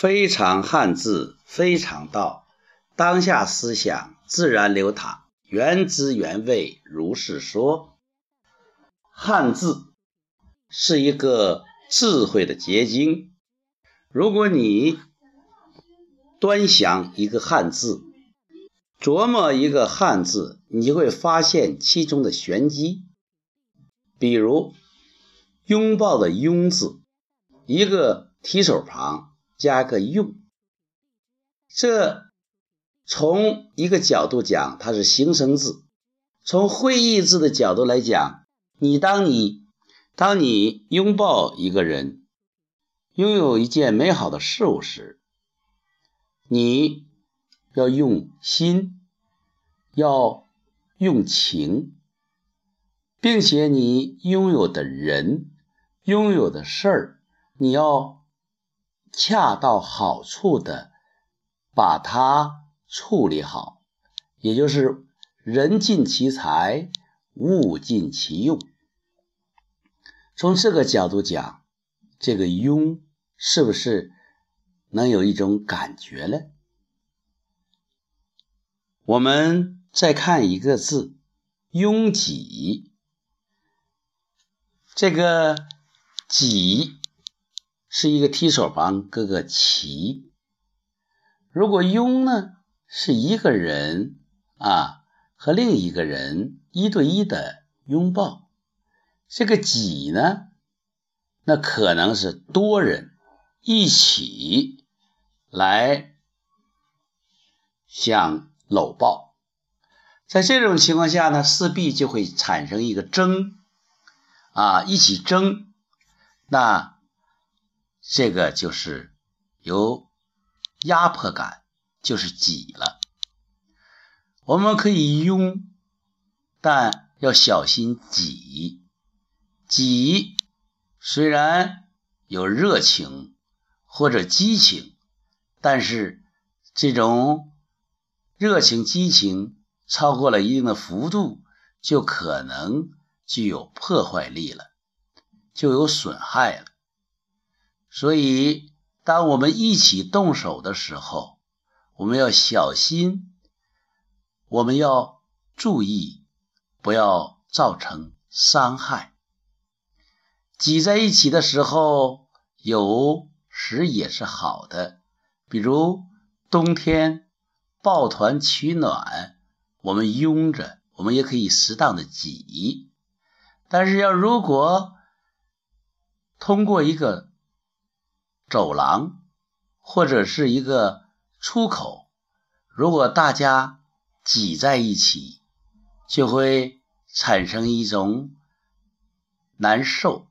非常汉字，非常道。当下思想自然流淌，原汁原味如是说。汉字是一个智慧的结晶。如果你端详一个汉字，琢磨一个汉字，你会发现其中的玄机。比如“拥抱”的“拥”字，一个提手旁。加个用，这从一个角度讲，它是形声字；从会意字的角度来讲，你当你当你拥抱一个人，拥有一件美好的事物时，你要用心，要用情，并且你拥有的人、拥有的事儿，你要。恰到好处的把它处理好，也就是人尽其才，物尽其用。从这个角度讲，这个“庸”是不是能有一种感觉呢？我们再看一个字“拥挤”，这个“挤”。是一个提手旁，搁个齐。如果拥呢，是一个人啊和另一个人一对一的拥抱。这个挤呢，那可能是多人一起来相搂抱。在这种情况下呢，势必就会产生一个争啊，一起争那。这个就是有压迫感，就是挤了。我们可以拥，但要小心挤。挤虽然有热情或者激情，但是这种热情激情超过了一定的幅度，就可能具有破坏力了，就有损害了。所以，当我们一起动手的时候，我们要小心，我们要注意，不要造成伤害。挤在一起的时候，有时也是好的，比如冬天抱团取暖，我们拥着，我们也可以适当的挤。但是，要如果通过一个。走廊或者是一个出口，如果大家挤在一起，就会产生一种难受、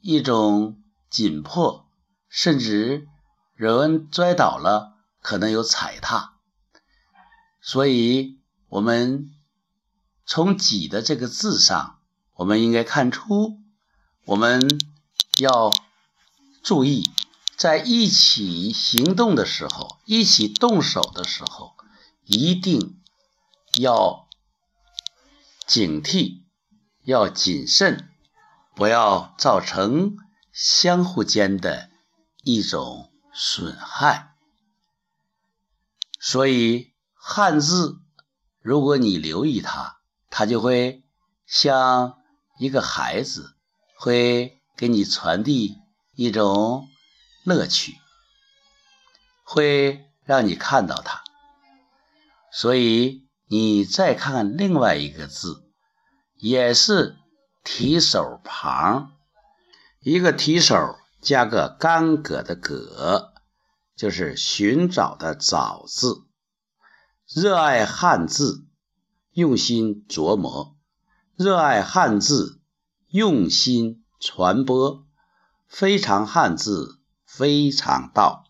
一种紧迫，甚至有人摔倒了可能有踩踏。所以，我们从“挤”的这个字上，我们应该看出，我们要注意。在一起行动的时候，一起动手的时候，一定要警惕，要谨慎，不要造成相互间的一种损害。所以汉字，如果你留意它，它就会像一个孩子，会给你传递一种。乐趣会让你看到它，所以你再看另外一个字，也是提手旁，一个提手加个干戈的戈，就是寻找的找字。热爱汉字，用心琢磨；热爱汉字，用心传播。非常汉字。非常道。